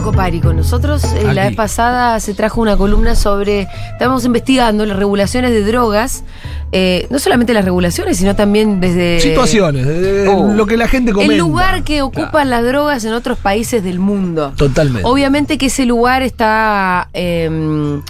Pablo Copari con nosotros. Eh, la vez pasada se trajo una columna sobre. Estábamos investigando las regulaciones de drogas. eh, no solamente las regulaciones, sino también desde. Situaciones, eh, Oh. lo que la gente comenta. El lugar que ocupan las drogas en otros países del mundo. Totalmente. Obviamente que ese lugar está em,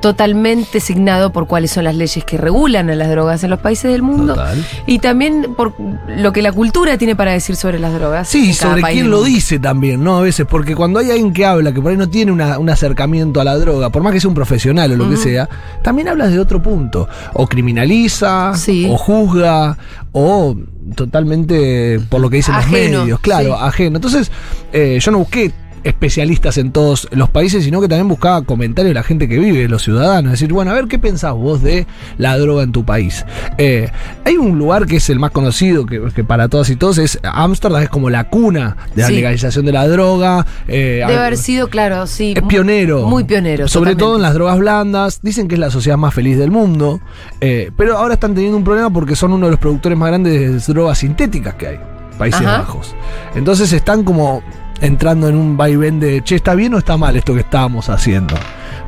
totalmente signado por cuáles son las leyes que regulan a las drogas en los países del mundo. Total. Y también por lo que la cultura tiene para decir sobre las drogas. Sí, sobre quién lo dice también, ¿no? A veces, porque cuando hay alguien que habla, que por ahí no tiene una- un acercamiento a la droga, por más que sea un profesional o lo que sea, también hablas de otro punto. O criminaliza, Sí. o juzga, o totalmente por lo que dicen Ajeno, los medios, claro, sí. ajeno. Entonces, eh, yo no busqué especialistas en todos los países, sino que también buscaba comentarios de la gente que vive, de los ciudadanos. Es decir, bueno, a ver qué pensás vos de la droga en tu país. Eh, hay un lugar que es el más conocido, que, que para todas y todos es Ámsterdam, es como la cuna de la Sí. legalización de la droga. eh, Debe haber sido, claro, sí. es pionero. Muy pionero. Sobre todo en las drogas blandas. Dicen que es la sociedad más feliz del mundo. eh, pero ahora están teniendo un problema porque son uno de los productores más grandes de drogas sintéticas que hay. Países Ajá. Bajos. Entonces están como entrando en un vaivén de, che, ¿está bien o está mal esto que estábamos haciendo?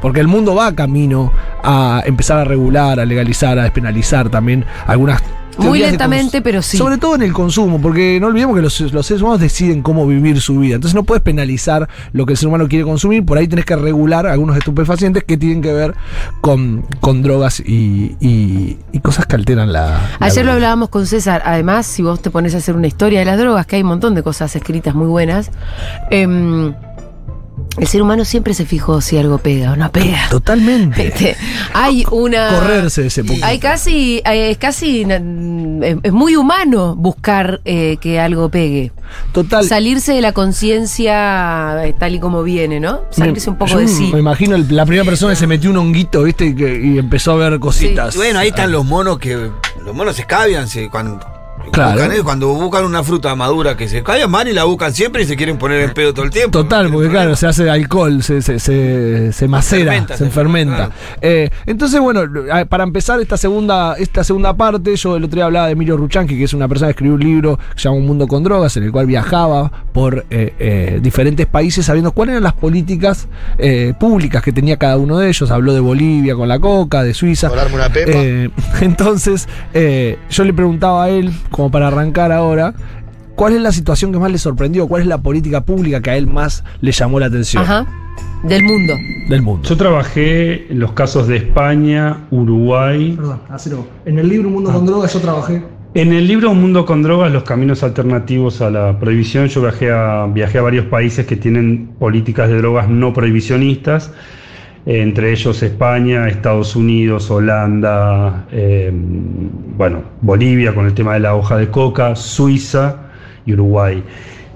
Porque el mundo va camino a empezar a regular, a legalizar, a despenalizar también algunas... Muy lentamente, pero sí. Sobre todo en el consumo, porque no olvidemos que los, los seres humanos deciden cómo vivir su vida. Entonces no puedes penalizar lo que el ser humano quiere consumir, por ahí tenés que regular algunos estupefacientes que tienen que ver con, con drogas y, y- y cosas que alteran la... la Ayer lo hablábamos con César. Además, si vos te pones a hacer una historia de las drogas, que hay un montón de cosas escritas muy buenas, em, el ser humano siempre se fijó si algo pega o no pega. Totalmente. Este, hay una. Correrse de ese punto. Hay casi, es casi, es, muy humano buscar eh, que algo pegue. Total. Salirse de la conciencia eh, tal y como viene, ¿no? Salirse un poco Yo de sí. Me imagino el- la primera persona que se metió un honguito, ¿viste? Y, que- y empezó a ver cositas. Y bueno, ahí están los monos que. Los monos se escabian se- cuando. Claro. buscan, cuando buscan una fruta madura que se escabian, van y la buscan siempre y se quieren poner en pedo todo el tiempo. Total, No porque claro, problema. se hace alcohol, se, se, se, se macera, fermenta, se se fermenta. fermenta, Eh, entonces, bueno, a- para empezar esta segunda, esta segunda parte, yo el otro día hablaba de Emilio Ruchanqui, que es una persona que escribió un libro que se llama Un Mundo con Drogas, en el cual viajaba por eh, eh, diferentes países sabiendo cuáles eran las políticas eh, públicas que tenía cada uno de ellos. Habló de Bolivia con la coca, de Suiza. Colarme una pepa. Eh, entonces, eh, yo le preguntaba a él, como para arrancar ahora, ¿cuál es la situación que más le sorprendió? ¿Cuál es la política pública que a él más le llamó la atención Ajá. Del mundo. del mundo? Yo trabajé en los casos de España, Uruguay. Perdón, acero. En el libro Un Mundo con Drogas yo trabajé. En el libro Un Mundo con Drogas, los caminos alternativos a la prohibición, yo viajé a, viajé a varios países que tienen políticas de drogas no prohibicionistas, entre ellos España, Estados Unidos, Holanda, eh, bueno, Bolivia con el tema de la hoja de coca, Suiza y Uruguay.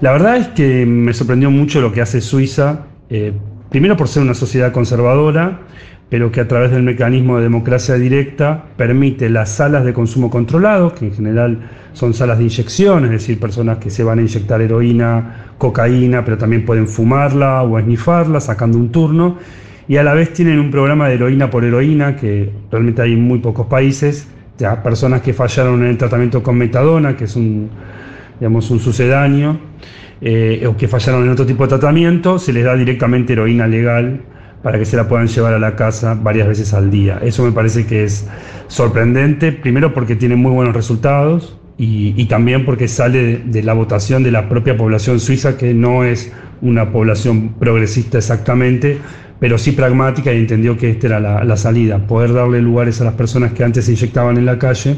La verdad es que me sorprendió mucho lo que hace Suiza, eh, primero por ser una sociedad conservadora, pero que a través del mecanismo de democracia directa permite las salas de consumo controlado, que en general son salas de inyección, es decir, personas que se van a inyectar heroína, cocaína, pero también pueden fumarla o esnifarla sacando un turno, y a la vez tienen un programa de heroína por heroína, que realmente hay en muy pocos países, ya personas que fallaron en el tratamiento con metadona, que es un, digamos, un sucedáneo, eh, o que fallaron en otro tipo de tratamiento, se les da directamente heroína legal para que se la puedan llevar a la casa varias veces al día. Eso me parece que es sorprendente, primero porque tiene muy buenos resultados y, también porque sale de la votación de la propia población suiza, que no es una población progresista exactamente, pero sí pragmática y entendió que esta era la, la salida, poder darle lugares a las personas que antes se inyectaban en la calle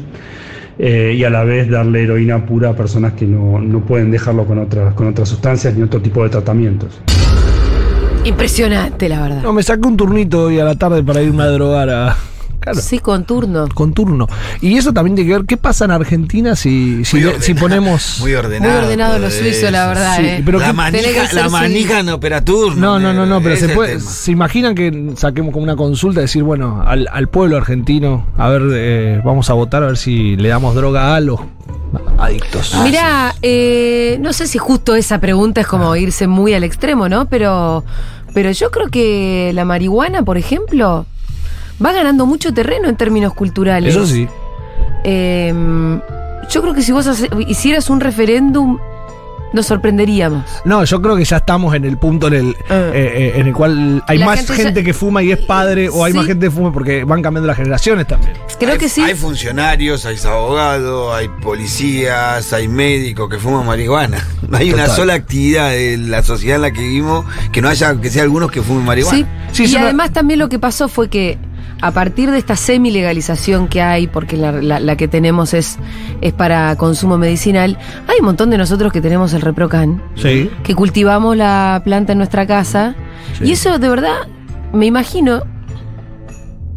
eh, y a la vez darle heroína pura a personas que no, no pueden dejarlo con otras, con otras sustancias ni otro tipo de tratamientos. Impresionante, la verdad. No, me saqué un turnito hoy a la tarde para irme a drogar a, Claro. Sí, con turno. Con turno. Y eso también tiene que ver, ¿qué pasa en Argentina si, si, Muy si ordenado, ponemos... Muy ordenado. Muy ordenado lo suizo, la verdad. Sí, eh. pero la ¿qué- Tiene que manija, la manija no opera turno. No, no, no, no, pero se puede. tema. ¿Se imaginan que saquemos como una consulta? Decir, bueno, al, al pueblo argentino, a ver, eh, vamos a votar a ver si le damos droga a los adictos. Mirá, eh, no sé si justo esa pregunta es como irse muy al extremo, ¿no? Pero, pero yo creo que la marihuana, por ejemplo, va ganando mucho terreno en términos culturales. Eso sí. Eh, yo creo que si vos hace- hicieras un referéndum, nos sorprenderíamos. No, yo creo que ya estamos en el punto en el, Eh. eh, eh, en el cual hay más gente gente, ya- que fuma y es padre, o hay Sí. más gente que fuma porque van cambiando las generaciones también. Creo hay, que sí. Hay funcionarios, hay abogados, hay policías, hay médicos que fuman marihuana. No hay una sola actividad de la sociedad en la que vivimos que no haya, que sea algunos que fumen marihuana. Sí, Sí, y además también lo que pasó fue que a partir de esta semi-legalización que hay, porque la, la- la que tenemos es, es para consumo medicinal, hay un montón de nosotros que tenemos el ReproCan, Sí. que cultivamos la planta en nuestra casa, Sí. y eso de verdad, me imagino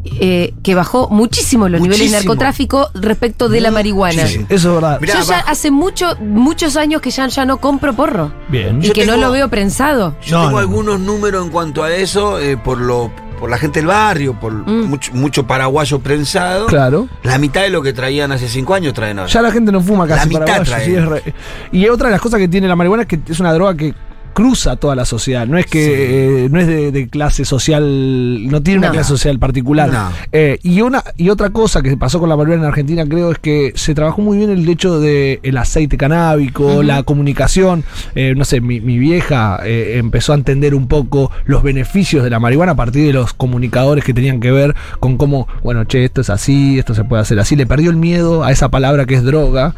eh, que bajó muchísimo los niveles de Muchísimo. narcotráfico respecto de la marihuana. Sí, sí. Eso es verdad. Mirá, Yo ya bajo- hace mucho, muchos años que ya, ya no compro porro. Bien. Y Yo que no lo veo prensado. Yo No, tengo no. algunos números en cuanto a eso, eh, por lo por la gente del barrio, por Mm. mucho, mucho paraguayo prensado. Claro. La mitad de lo que traían hace cinco años traen ahora. Ya la gente no fuma casi La mitad paraguayo, sí, re- Y otra de las cosas que tiene la marihuana es que es una droga que cruza toda la sociedad. No es que eh, no es de, de clase social, no tiene una clase social particular. No. Eh, y una y otra cosa que pasó con la marihuana en Argentina creo es que se trabajó muy bien el hecho de el aceite canábico, la comunicación. Eh, no sé, mi, mi vieja empezó a entender un poco los beneficios de la marihuana a partir de los comunicadores que tenían que ver con cómo, bueno, che, esto es así, esto se puede hacer así. Le perdió el miedo a esa palabra que es droga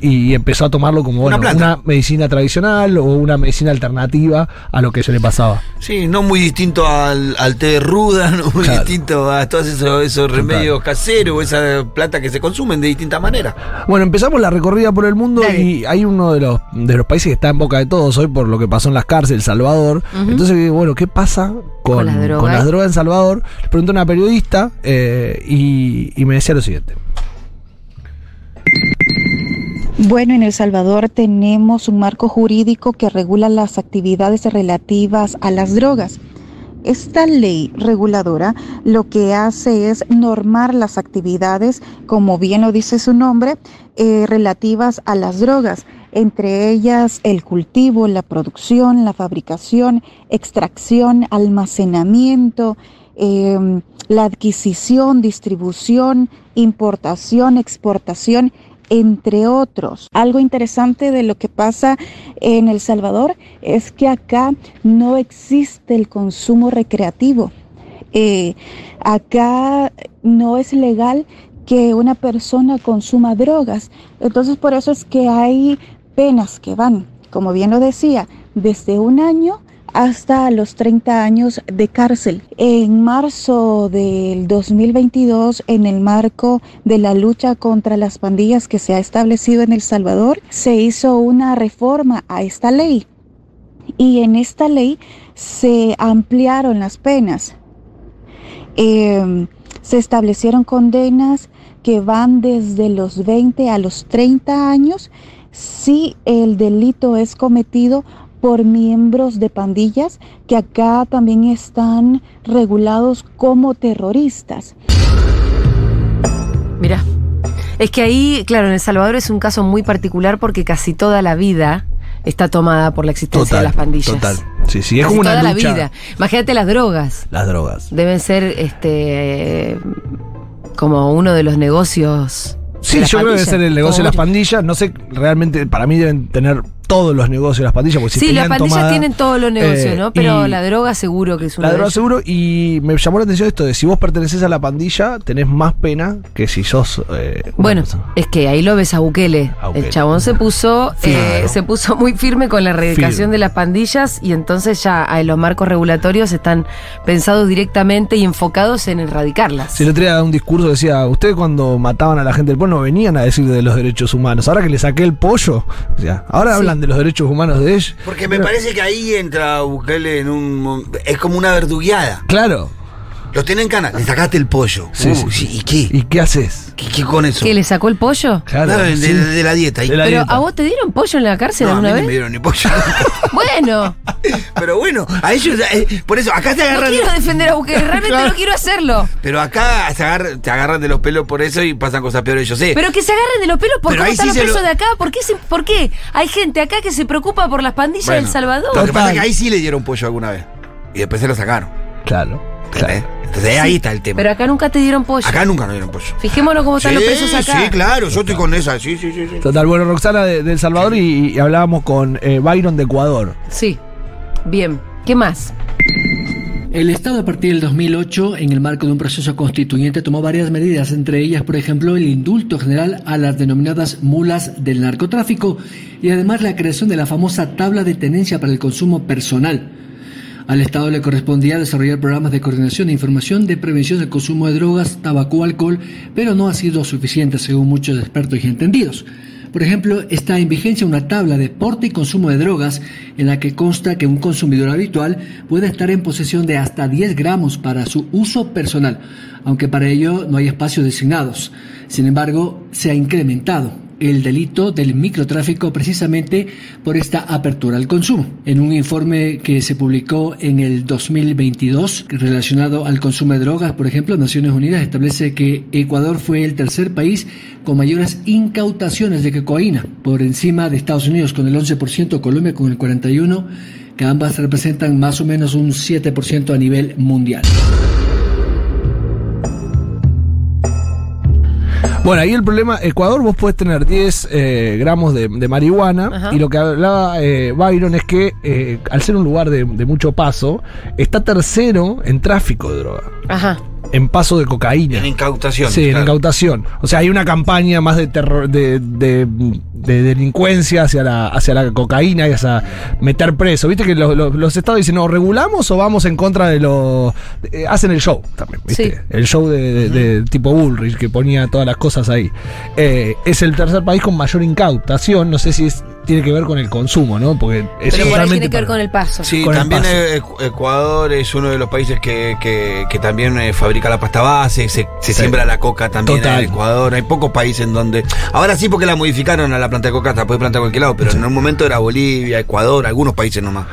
y empezó a tomarlo como bueno, una medicina tradicional o una medicina alternativa a lo que se le pasaba. Sí, no muy distinto al, al té de ruda, no muy Claro. distinto a todos esos, remedios caseros, esas plantas que se consumen de distintas maneras. Bueno, empezamos la recorrida por el mundo Dale. y hay uno de los, de los países que está en boca de todos hoy por lo que pasó en las cárceles, El Salvador. Entonces, bueno, ¿qué pasa con, Con las drogas. con las drogas en Salvador? Le pregunté a una periodista eh, y, y me decía lo siguiente. Bueno, en El Salvador tenemos un marco jurídico que regula las actividades relativas a las drogas. Esta ley reguladora lo que hace es normar las actividades, como bien lo dice su nombre, eh, relativas a las drogas, entre ellas el cultivo, la producción, la fabricación, extracción, almacenamiento, eh, la adquisición, distribución, importación, exportación entre otros. Algo interesante de lo que pasa en El Salvador es que acá no existe el consumo recreativo. Eh, acá no es legal que una persona consuma drogas. Entonces por eso es que hay penas que van, como bien lo decía, desde un año hasta los 30 años de cárcel. En marzo del 2022, en el marco de la lucha contra las pandillas que se ha establecido en El Salvador, se hizo una reforma a esta ley. Y en esta ley se ampliaron las penas. Eh, se establecieron condenas que van desde los 20 a los 30 años si el delito es cometido por miembros de pandillas que acá también están regulados como terroristas. Mira. Es que ahí, claro, en El Salvador es un caso muy particular porque casi toda la vida está tomada por la existencia de las pandillas. Total. Sí, sí, es como una toda lucha. la vida. Imagínate las drogas. Las drogas. Deben ser este eh, como uno de los negocios. de Sí, las yo creo que debe pandillas. ser el negocio de las mucho- pandillas. No sé, realmente, para mí deben tener todos los negocios las pandillas. Porque si sí, las tenían pandillas tomada, tienen todos los negocios, eh, ¿no? Pero la droga seguro que es uno La droga seguro. Y me llamó la atención esto de si vos perteneces a la pandilla, tenés más pena que si sos. eh, una Bueno, persona. es que ahí lo ves a Bukele. A Bukele. El chabón se puso, Firme. eh, se puso muy firme con la erradicación Firme. de las pandillas y entonces ya los marcos regulatorios están pensados directamente y enfocados en erradicarlas. Si otro día daba un discurso decía, ustedes cuando mataban a la gente del pueblo no venían a decir de los derechos humanos. Ahora que le saqué el pollo, o sea, ahora Sí. hablan de los derechos humanos de ellos. Porque me parece que ahí entra Bukele en un. Es como una verdugueada. Claro. Los tenés en cana, le sacaste el pollo. Sí, Uh, sí. ¿Y qué? ¿Y qué haces? ¿Qué, qué con eso? ¿Que le sacó el pollo? Claro, No, de, sí. de la dieta. Y- De la Pero dieta. a vos te dieron pollo en la cárcel no, a mí alguna no vez. me dieron ni pollo. Bueno, Pero bueno, a ellos, eh, por eso, acá te no agarran. quiero defender a Bukele, realmente Claro. no quiero hacerlo. Pero acá se agarran- te agarran de los pelos por eso y pasan cosas peores, yo sé. Pero que se agarren de los pelos por Pero cómo están sí los presos lo- de acá. ¿Por qué, se- ¿Por qué? Hay gente acá que se preocupa por las pandillas Bueno, del Salvador. Lo que pasa es que ahí sí le dieron pollo alguna vez. Y después se lo sacaron. Claro. ¿entendés? Claro. Entonces ahí está el tema. Pero acá nunca te dieron pollo. acá nunca nos dieron pollo. Fijémonos cómo están los presos acá. Sí, claro, yo estoy con esa. Sí, sí, sí. sí. Total, bueno, Roxana de, de El Salvador y, y hablábamos con eh, Byron de Ecuador. Sí. Bien. ¿Qué más? El Estado a partir del 2008, en el marco de un proceso constituyente, tomó varias medidas, entre ellas, por ejemplo, el indulto general a las denominadas mulas del narcotráfico y además la creación de la famosa tabla de tenencia para el consumo personal. Al Estado le correspondía desarrollar programas de coordinación e información de prevención del consumo de drogas, tabaco alcohol, pero no ha sido suficiente según muchos expertos y entendidos. Por ejemplo, está en vigencia una tabla de porte y consumo de drogas en la que consta que un consumidor habitual puede estar en posesión de hasta 10 gramos para su uso personal, aunque para ello no hay espacios designados. Sin embargo, se ha incrementado el delito del microtráfico precisamente por esta apertura al consumo. En un informe que se publicó en el 2022 relacionado al consumo de drogas, por ejemplo, Naciones Unidas establece que Ecuador fue el tercer país con mayores incautaciones de cocaína, por encima de Estados Unidos con el 11%, Colombia con el 41%, que ambas representan más o menos un 7% a nivel mundial. Bueno, ahí el problema, Ecuador vos podés tener 10 eh, gramos de, de marihuana Ajá. y lo que hablaba eh, Byron es que eh, al ser un lugar de, de mucho paso, está tercero en tráfico de droga, Ajá. En paso de cocaína. En incautación. Sí, en incautación. O sea, hay una campaña más de terror, de, de- de delincuencia hacia la, hacia la cocaína y hacia meter preso. Viste que los, los- los estados dicen, no, ¿regulamos o vamos en contra de los... eh, hacen el show también, ¿viste? Sí. El show de, de- de tipo Bullrich que ponía todas las cosas ahí. Eh, es el tercer país con mayor incautación. No sé si es- tiene que ver con el consumo, ¿no? Porque es Pero por ahí totalmente tiene que ver con el paso. Sí, con también Ecuador es uno de los países que, que- que también eh, fabrica la pasta base, se, se Sí. siembra la coca también Total. en Ecuador. Hay pocos países en donde. Ahora sí, porque la modificaron a la planta de coca, se puede plantar a cualquier lado, pero en un momento era Bolivia, Ecuador, algunos países nomás.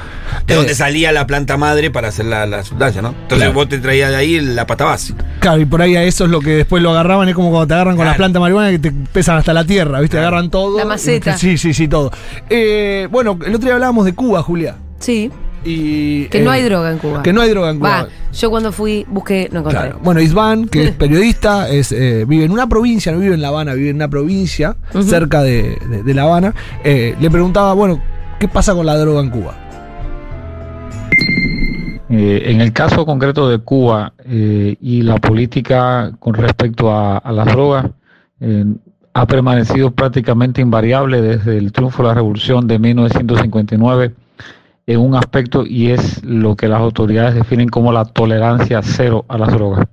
De Eh. donde salía la planta madre para hacer la, la sustancia, ¿no? Entonces Claro. vos te traías de ahí la pasta base. Claro, y por ahí a eso es lo que después lo agarraban, es como cuando te agarran con Claro. las plantas marihuana que te pesan hasta la tierra, ¿viste? Claro. Agarran todo. La maceta. Sí, sí, sí, todo. Eh, bueno, el otro día hablábamos de Cuba, Julia. Sí. Y, Que no eh, hay droga en Cuba. Que no hay droga en Cuba. Va, yo cuando fui, busqué, no encontré. Claro. Bueno, Isvan, que es periodista, es, eh, vive en una provincia, no vive en La Habana, vive en una provincia cerca de, de- de La Habana. Eh, le preguntaba, bueno, ¿qué pasa con la droga en Cuba? Eh, en el caso concreto de Cuba eh, y la política con respecto a, a las drogas, eh, ha permanecido prácticamente invariable desde el triunfo de la revolución de 1959 en un aspecto y es lo que las autoridades definen como la tolerancia cero a las drogas.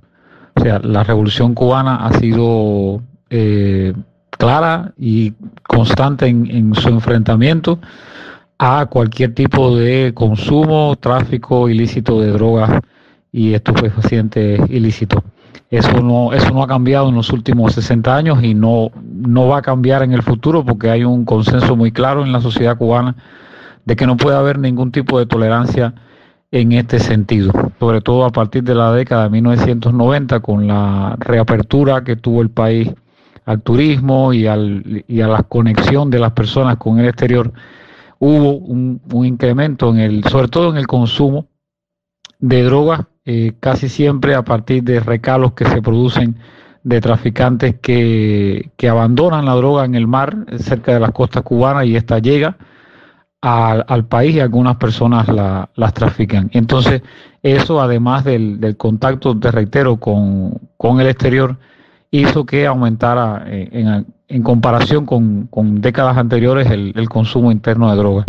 O sea, la revolución cubana ha sido clara y constante en su enfrentamiento a cualquier tipo de consumo, tráfico ilícito de drogas y estupefacientes ilícitos. Eso no, eso no ha cambiado en los últimos 60 años y no, no va a cambiar en el futuro porque hay un consenso muy claro en la sociedad cubana de que no puede haber ningún tipo de tolerancia en este sentido, sobre todo a partir de la década de 1990 con la reapertura que tuvo el país al turismo y, al, y a la conexión de las personas con el exterior hubo un, un incremento en el, sobre todo en el consumo de drogas, eh, casi siempre a partir de recalos que se producen de traficantes que, que abandonan la droga en el mar, cerca de las costas cubanas, y esta llega al, al país y algunas personas la- las trafican. Entonces, eso además del, del contacto, te reitero, con, con el exterior, hizo que aumentara eh, en, en comparación con, con décadas anteriores el, el consumo interno de drogas.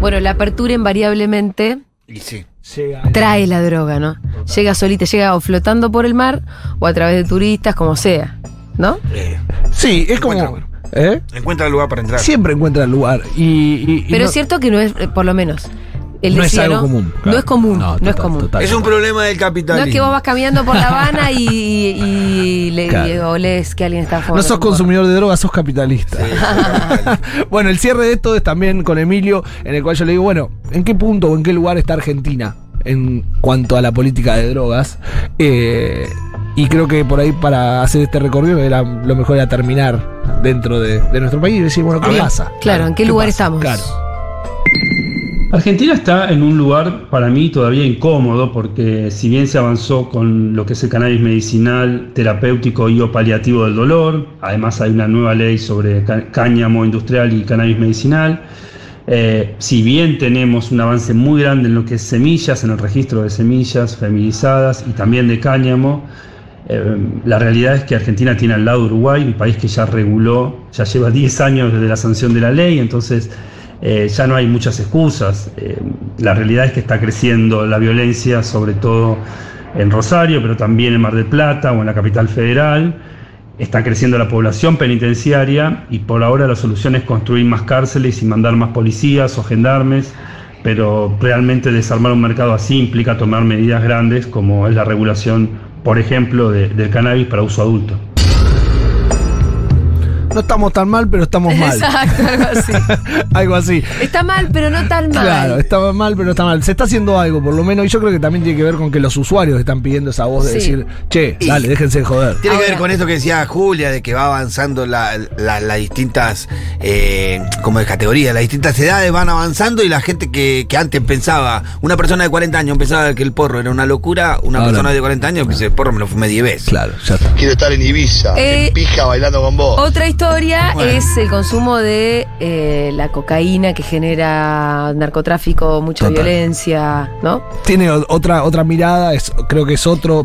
Bueno, la apertura invariablemente Y sí. trae la droga, ¿no? Llega solita, llega o flotando por el mar o a través de turistas, como sea, ¿no? eh, Sí, es como. Encuentra, ¿eh? encuentra el lugar para entrar. Siempre encuentra el lugar. Y, y- y Pero no- es cierto que no es, eh, por lo menos, No es algo ¿no? común. No es común, no, es común. total. Es un problema del No capitalismo. es que vos vas caminando por La Habana y, y le Claro. olés que alguien está fumando. No sos consumidor de drogas, sos capitalista. bueno, el cierre de esto es también con Emilio, en el cual yo le digo, bueno, ¿en qué punto o en qué lugar está Argentina en cuanto a la política de drogas? Eh, y creo que por ahí para hacer este recorrido era lo mejor era terminar dentro de, de nuestro país y decir, bueno, ¿qué pasa? Claro, ¿en qué lugar estamos? Claro. Argentina está en un lugar para mí todavía incómodo porque si bien se avanzó con lo que es el cannabis medicinal, terapéutico y o paliativo del dolor, además hay una nueva ley sobre cáñamo industrial y cannabis medicinal, eh, si bien tenemos un avance muy grande en lo que es semillas, en el registro de semillas feminizadas y también de cáñamo, eh, la realidad es que Argentina tiene al lado Uruguay, un país que ya reguló, ya lleva 10 años desde la sanción de la ley, entonces eh, ya no hay muchas excusas. Eh, la realidad es que está creciendo la violencia, sobre todo en Rosario, pero también en Mar del Plata o en la capital federal. Está creciendo la población penitenciaria y por ahora la solución es construir más cárceles y mandar más policías o gendarmes, pero realmente desarmar un mercado así implica tomar medidas grandes como es la regulación, por ejemplo, de- del cannabis para uso adulto. No estamos tan mal, pero estamos mal. Exacto, algo así. algo así. Está mal, pero no tan mal. Claro, está mal, pero está mal. Se está haciendo algo, por lo menos, y yo creo que también tiene que ver con que los usuarios están pidiendo esa voz de Sí. decir, che, Y- dale, déjense de joder. Tiene que ver con esto que decía Julia, de que va avanzando la- la- las distintas, eh, como de categorías, las distintas edades van avanzando y la gente que, que antes pensaba, una persona de 40 años pensaba que el porro era una locura, una Ahora persona no. de 40 años dice, el porro me lo fumé 10 veces. Claro, ya está. Quiero estar en Ibiza, Eh, en pija bailando con vos. Otra historia Bueno. es el consumo de eh, la cocaína que genera narcotráfico, mucha Total. violencia, ¿no? Tiene otra, otra mirada, es, creo que es otro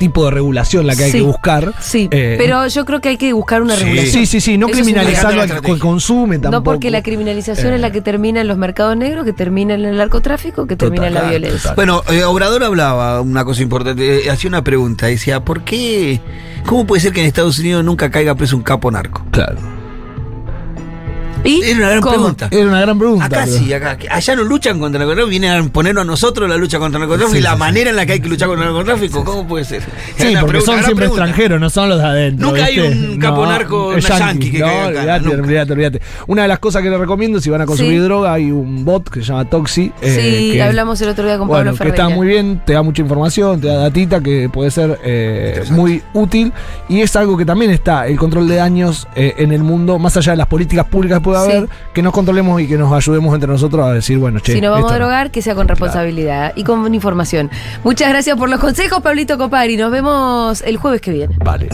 tipo de regulación la que hay Sí. que buscar. Sí, Eh, pero yo creo que hay que buscar una Sí. regulación. Sí, sí, sí, no Eso es criminalizando una al que consume tampoco. No porque la criminalización Eh. es la que termina en los mercados negros, que termina en el narcotráfico, que termina en la violencia. total. Bueno, eh, Obrador hablaba una cosa importante, eh, hacía una pregunta, decía, ¿por qué, cómo puede ser que en Estados Unidos nunca caiga preso un capo narco? Claro. ¿Y Era una gran cómo? pregunta. Era una gran pregunta. Acá pero- sí, acá. Allá no luchan contra el narcotráfico, vienen a imponernos a nosotros la lucha contra el narcotráfico Sí, y la sí, sí. manera en la que hay que luchar contra el narcotráfico, ¿cómo puede ser? Sí, una porque pregunta, son siempre pregunta. extranjeros, no son los de adentro. Nunca hay un capo narco, es una yankee que no, caiga acá, olvídate, olvídate. Una de las cosas que les recomiendo, si van a consumir Sí. droga, hay un bot que se llama Toxi. eh, Sí, que- hablamos el otro día con Bueno, Pablo que Ferreira. está muy bien, te da mucha información, te da datita que puede ser eh, muy útil y es algo que también está, el control de daños eh, en el mundo, más allá de las políticas públicas que pueda Sí. haber, que nos controlemos y que nos ayudemos entre nosotros a decir, bueno, che, si nos vamos a no. drogar, que sea con responsabilidad y con información. Muchas gracias por los consejos, Pablito Copari. Nos vemos el jueves que viene. Vale.